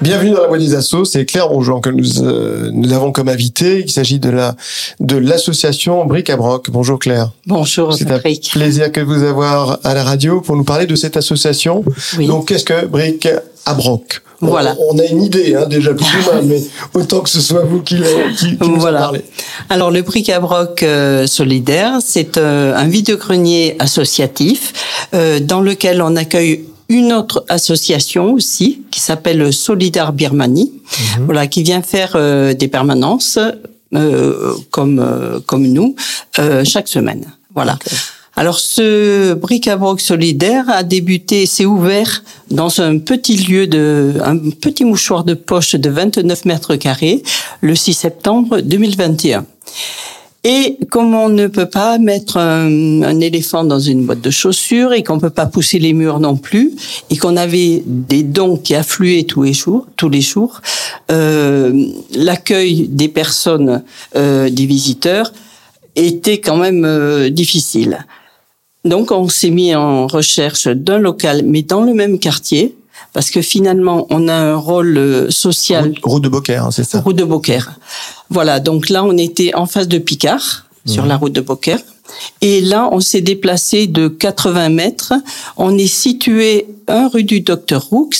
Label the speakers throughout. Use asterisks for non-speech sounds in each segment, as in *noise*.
Speaker 1: Bienvenue dans la Voix des Assos, c'est Claire Bonjour que nous, euh, nous avons comme invité. Il s'agit de la de l'association Bric à Broc. Bonjour Claire.
Speaker 2: Bonjour
Speaker 1: C'est un plaisir que vous avoir à la radio pour nous parler de cette association.
Speaker 2: Oui.
Speaker 1: Donc qu'est-ce que Bric à Broc?
Speaker 2: Voilà.
Speaker 1: On, a une idée hein, déjà plus ou moins, *laughs* mais autant que ce soit vous qui, qui, qui nous en
Speaker 2: Voilà.
Speaker 1: parlez.
Speaker 2: Alors le bric-à-broc euh, solidaire, c'est euh, un vide-grenier associatif euh, dans lequel on accueille une autre association aussi qui s'appelle Solidar Birmanie, voilà, qui vient faire euh, des permanences euh, comme euh, comme nous euh, chaque semaine. Voilà. Alors ce bric-à-broc solidaire a débuté, s'est ouvert dans un petit lieu de, un petit mouchoir de poche de 29 mètres carrés le 6 septembre 2021. Et comme on ne peut pas mettre un, un éléphant dans une boîte de chaussures et qu'on peut pas pousser les murs non plus, et qu'on avait des dons qui affluaient tous les jours, tous les jours, euh, l'accueil des personnes, euh, des visiteurs, était quand même euh, difficile. Donc on s'est mis en recherche d'un local, mais dans le même quartier, parce que finalement on a un rôle euh, social
Speaker 1: Route, de Beaucaire, hein, c'est ça.
Speaker 2: route de Beaucaire. Voilà, donc là, on était en face de Picard, sur la route de Beaucaire. Et là, on s'est déplacé de 80 mètres. On est situé un rue du Docteur Roux.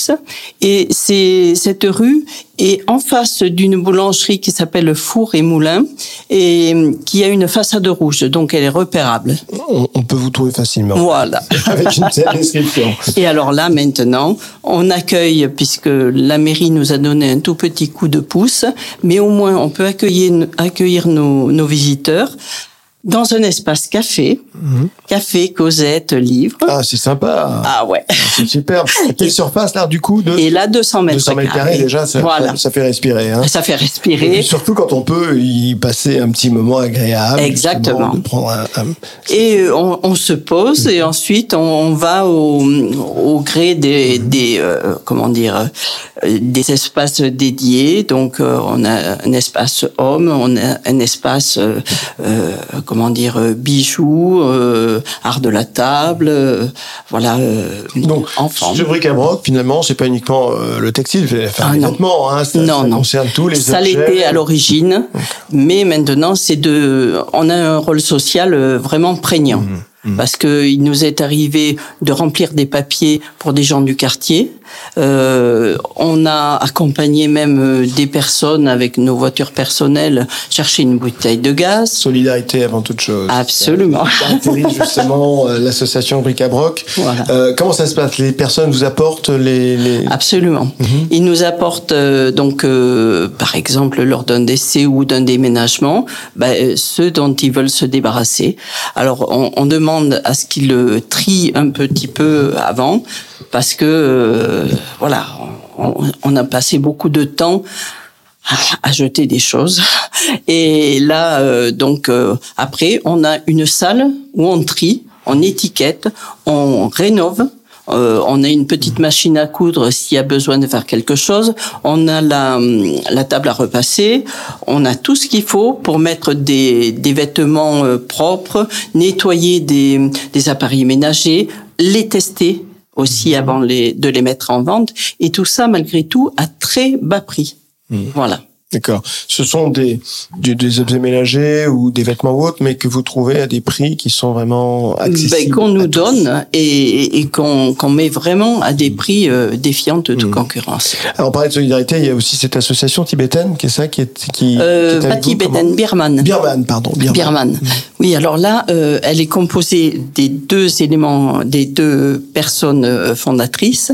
Speaker 2: Et c'est, cette rue est en face d'une boulangerie qui s'appelle Four et Moulin et qui a une façade rouge. Donc, elle est repérable.
Speaker 1: On, on peut vous trouver facilement
Speaker 2: Voilà. *laughs*
Speaker 1: avec une telle description.
Speaker 2: Et alors là, maintenant, on accueille, puisque la mairie nous a donné un tout petit coup de pouce, mais au moins on peut accueillir, accueillir nos, nos visiteurs dans un espace café, café, causette, livre.
Speaker 1: Ah, c'est sympa.
Speaker 2: Ah ouais.
Speaker 1: C'est super. *laughs* À quelle surface là du coup de
Speaker 2: Et là, 200 mètres,
Speaker 1: 200 mètres carrés déjà, ça,
Speaker 2: Voilà.
Speaker 1: ça fait respirer. Hein.
Speaker 2: Ça fait
Speaker 1: Et
Speaker 2: respirer.
Speaker 1: puis surtout quand on peut y passer un petit moment agréable.
Speaker 2: Exactement.
Speaker 1: De prendre un, un-
Speaker 2: Et euh, on, on se pose et ensuite on, on va au, au gré des, des euh, comment dire des espaces dédiés. Donc euh, on a un espace homme, on a un espace euh, euh, comment dire bijoux, euh, art de la table, euh, voilà euh,
Speaker 1: Donc,
Speaker 2: enfants.
Speaker 1: ce bric-à-broc, finalement, c'est pas uniquement euh, le textile, enfin,
Speaker 2: Ah,
Speaker 1: les
Speaker 2: non.
Speaker 1: vêtements, hein, ça,
Speaker 2: non,
Speaker 1: ça
Speaker 2: non.
Speaker 1: concerne tous les
Speaker 2: Ça
Speaker 1: objets.
Speaker 2: l'était à l'origine, mais maintenant c'est de, on a un rôle social vraiment prégnant.
Speaker 1: Mmh,
Speaker 2: Parce que il nous est arrivé de remplir des papiers pour des gens du quartier. Euh, on a accompagné même euh, des personnes avec nos voitures personnelles chercher une bouteille de gaz.
Speaker 1: Solidarité avant toute chose.
Speaker 2: Absolument.
Speaker 1: Caractérise justement euh, l'association Bric-à-Broc.
Speaker 2: Voilà.
Speaker 1: Euh, comment ça se passe? Les personnes vous apportent les... les...
Speaker 2: Absolument. Ils nous apportent euh, donc, euh, par exemple, lors d'un décès ou d'un déménagement, ben, euh, ceux dont ils veulent se débarrasser. Alors, on, on demande à ce qu'ils le trient un petit peu avant, parce que euh, voilà, on, on a passé beaucoup de temps à- jeter des choses. *laughs* Et là, euh, donc euh, après, on a une salle où on trie, on étiquette, on rénove. Euh, on a une petite machine à coudre s'il y a besoin de faire quelque chose. On a la, la table à repasser. On a tout ce qu'il faut pour mettre des, des vêtements euh, propres, nettoyer des, des appareils ménagers, les tester aussi avant les, de les mettre en vente. Et tout ça, malgré tout, à très bas prix. Voilà.
Speaker 1: D'accord. Ce sont des, des, des objets ménagers ou des vêtements ou autres, mais que vous trouvez à des prix qui sont vraiment accessibles.
Speaker 2: Ben, qu'on
Speaker 1: à
Speaker 2: nous donne et, et qu'on qu'on met vraiment à des prix euh, défiants de toute concurrence.
Speaker 1: Alors, on parlait de solidarité, il y a aussi cette association tibétaine, qui est ça, qui est, qui,
Speaker 2: Euh,
Speaker 1: qui est
Speaker 2: pas
Speaker 1: vous,
Speaker 2: tibétaine,
Speaker 1: comment
Speaker 2: birmane.
Speaker 1: Birman, pardon. Birman.
Speaker 2: Birman. Oui, alors là, euh, elle est composée des deux éléments, des deux personnes euh, fondatrices.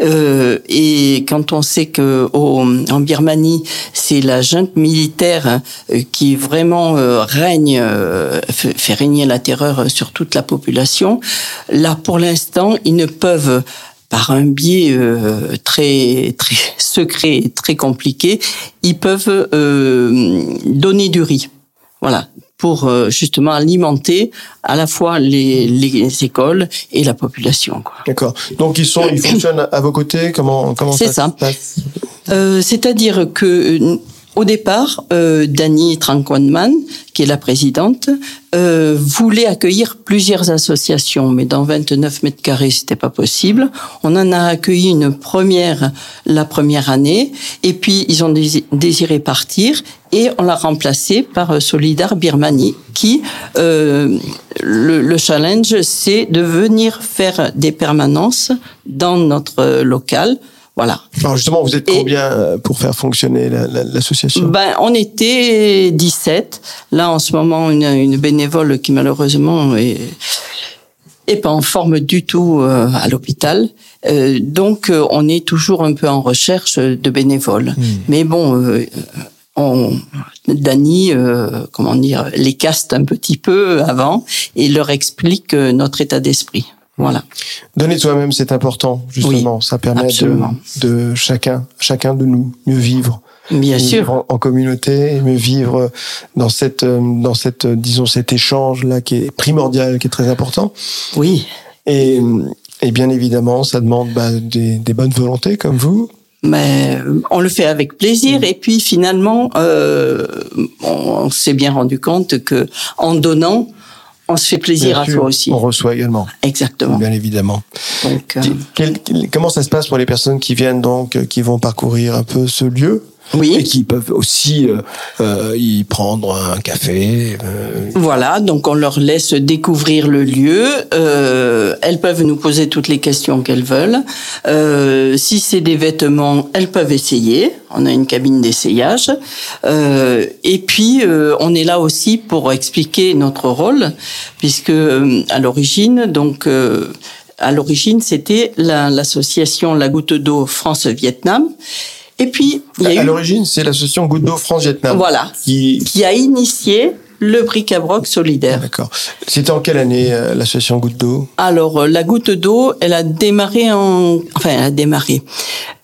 Speaker 2: Euh, et quand on sait que au, en Birmanie, c'est la junte militaire euh, qui vraiment euh, règne, euh, fait, fait régner la terreur sur toute la population. Là, pour l'instant, ils ne peuvent par un biais euh, très très *laughs* secret, et très compliqué, ils peuvent euh, donner du riz. Voilà, pour euh, justement alimenter à la fois les, les écoles et la population.
Speaker 1: D'accord. Donc ils sont, ils fonctionnent à vos côtés? Comment comment
Speaker 2: ça, ça. se passe? Euh, C'est-à-dire que au départ, euh, Dani Tranquanman, qui est la présidente, euh, voulait accueillir plusieurs associations, mais dans 29 mètres carrés, c'était pas possible. On en a accueilli une première la première année, et puis ils ont désiré partir, et on l'a remplacé par euh, Solidar Birmanie, qui euh, le, le, challenge, c'est de venir faire des permanences dans notre local voilà.
Speaker 1: Alors justement, vous êtes combien euh, pour faire fonctionner l'association?
Speaker 2: Ben, on était 17. Là, en ce moment, une, une bénévole qui malheureusement est, est pas en forme du tout euh, à l'hôpital. Euh, donc, euh, on est toujours un peu en recherche de bénévoles. Hmm. Mais bon, on, Dany, comment dire, les caste un petit peu avant et leur explique notre état d'esprit. Voilà.
Speaker 1: Donner soi-même, c'est important, justement. ça permet de, de, chacun, chacun de nous mieux vivre.
Speaker 2: Bien sûr.
Speaker 1: En, communauté, mieux vivre dans cette, dans cette, disons, cet échange là qui est primordial, qui est très important.
Speaker 2: Oui.
Speaker 1: Et, et bien évidemment, ça demande bah, des, des bonnes volontés comme vous,
Speaker 2: mais on le fait avec plaisir mm. et puis finalement euh, on s'est bien rendu compte que en donnant on se fait plaisir à soi aussi.
Speaker 1: On reçoit également.
Speaker 2: Exactement.
Speaker 1: Bien évidemment. Donc, euh, comment ça se passe pour les personnes qui viennent donc, euh, qui vont parcourir un peu ce lieu?
Speaker 2: Oui.
Speaker 1: Et qui peuvent aussi euh, euh, y prendre un café.
Speaker 2: Euh. Voilà, donc on leur laisse découvrir le lieu. Euh, elles peuvent nous poser toutes les questions qu'elles veulent. Euh, si c'est des vêtements, elles peuvent essayer. On a une cabine d'essayage. et puis, on est là aussi pour expliquer notre rôle, puisque à l'origine, donc à l'origine, c'était l'association la Goutte d'eau France-Vietnam. Et puis,
Speaker 1: il y a à, eu... l'origine, c'est l'association Goutte d'eau France-Vietnam.
Speaker 2: Voilà. Qui... qui a initié le bric-à-broc solidaire.
Speaker 1: D'accord. C'était en quelle année euh, l'association Goutte d'eau?
Speaker 2: Alors euh, la Goutte d'eau, elle a démarré en, enfin elle a démarré.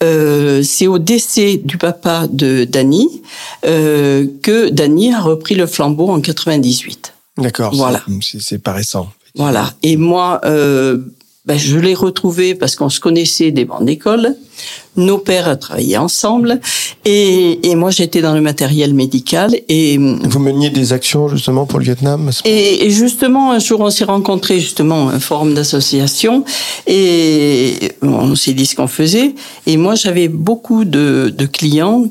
Speaker 2: Euh, c'est au décès du papa de Dany euh, que Dany a repris le flambeau en 98.
Speaker 1: D'accord.
Speaker 2: Voilà.
Speaker 1: C'est pas récent.
Speaker 2: Voilà. Et moi, euh, ben, je l'ai retrouvé parce qu'on se connaissait des bancs d'école. Nos pères travaillaient ensemble et, et moi j'étais dans le matériel médical et
Speaker 1: vous meniez des actions justement pour le Vietnam.
Speaker 2: Et, et justement un jour on s'est rencontrés justement un forum d'association et on s'est dit ce qu'on faisait et moi j'avais beaucoup de, de clients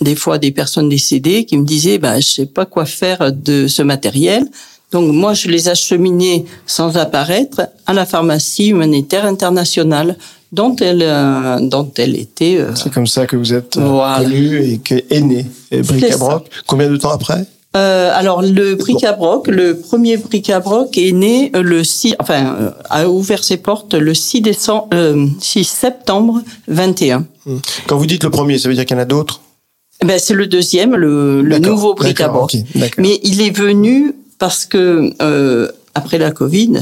Speaker 2: des fois des personnes décédées qui me disaient bah je sais pas quoi faire de ce matériel donc moi, je les acheminais sans apparaître à la pharmacie humanitaire internationale dont elle, euh, dont elle était.
Speaker 1: Euh, C'est comme ça que vous êtes euh, connu et que est né Bric-à-Broc. Combien de temps après?
Speaker 2: Euh, alors le bric-à-broc, le premier bric-à-broc est né le 6, enfin a ouvert ses portes le 6 décembre, 6 septembre 21.
Speaker 1: Hmm. Quand vous dites le premier, ça veut dire qu'il y en a d'autres?
Speaker 2: Ben c'est le deuxième, le, le nouveau bric-à-broc. Mais il est venu parce que euh, après la Covid,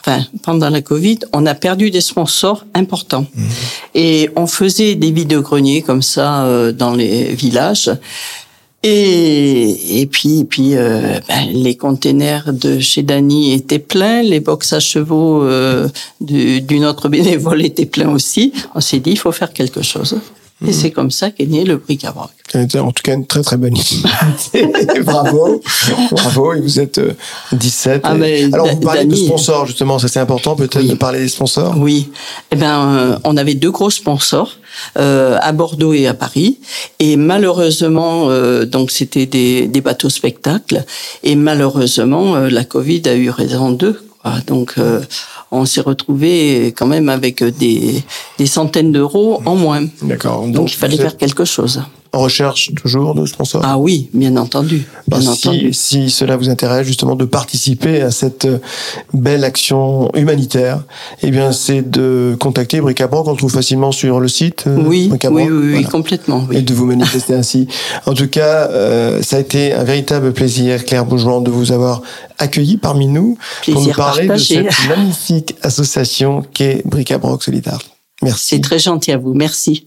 Speaker 2: enfin pendant la Covid, on a perdu des sponsors importants mmh. et on faisait des vides-greniers comme ça euh, dans les villages. Et, et puis, et puis euh, ben, les containers de chez Dany étaient pleins, les box à chevaux euh, d'une autre *laughs* bénévole étaient pleins aussi. On s'est dit, il faut faire quelque chose. Et mhm. c'est comme ça qu'est né le bric-à-brac.
Speaker 1: En tout cas, une très très bonne idée. *laughs* bravo, bravo. Et vous êtes 17. Euh, ah, Alors, vous parlez de sponsors, justement. Ça, c'est important, peut-être, de parler des sponsors.
Speaker 2: Oui. Eh ben, euh, on avait deux gros sponsors, euh, à Bordeaux et à Paris. Et malheureusement, euh, donc, c'était des, des bateaux spectacles. Et malheureusement, la Covid a eu raison d'eux. Donc, on s'est retrouvé quand même avec des, des centaines d'euros en moins.
Speaker 1: D'accord.
Speaker 2: Donc, Donc il fallait faire quelque chose
Speaker 1: en recherche toujours de sponsors?
Speaker 2: Ah oui, bien entendu. Bien
Speaker 1: bah,
Speaker 2: entendu.
Speaker 1: Si, si, cela vous intéresse justement de participer à cette euh, belle action humanitaire, eh bien c'est de contacter Bricabank, qu'on trouve facilement sur le site.
Speaker 2: Euh, oui, oui, oui, complètement.
Speaker 1: Et de vous manifester ainsi. En tout cas, euh, ça a été un véritable plaisir, Claire Bourgeois, de vous avoir accueilli parmi nous
Speaker 2: plaisir
Speaker 1: pour nous
Speaker 2: parler
Speaker 1: de cette magnifique association qu'est Bric-à-Broc Solidaire. Merci.
Speaker 2: C'est très gentil à vous. Merci.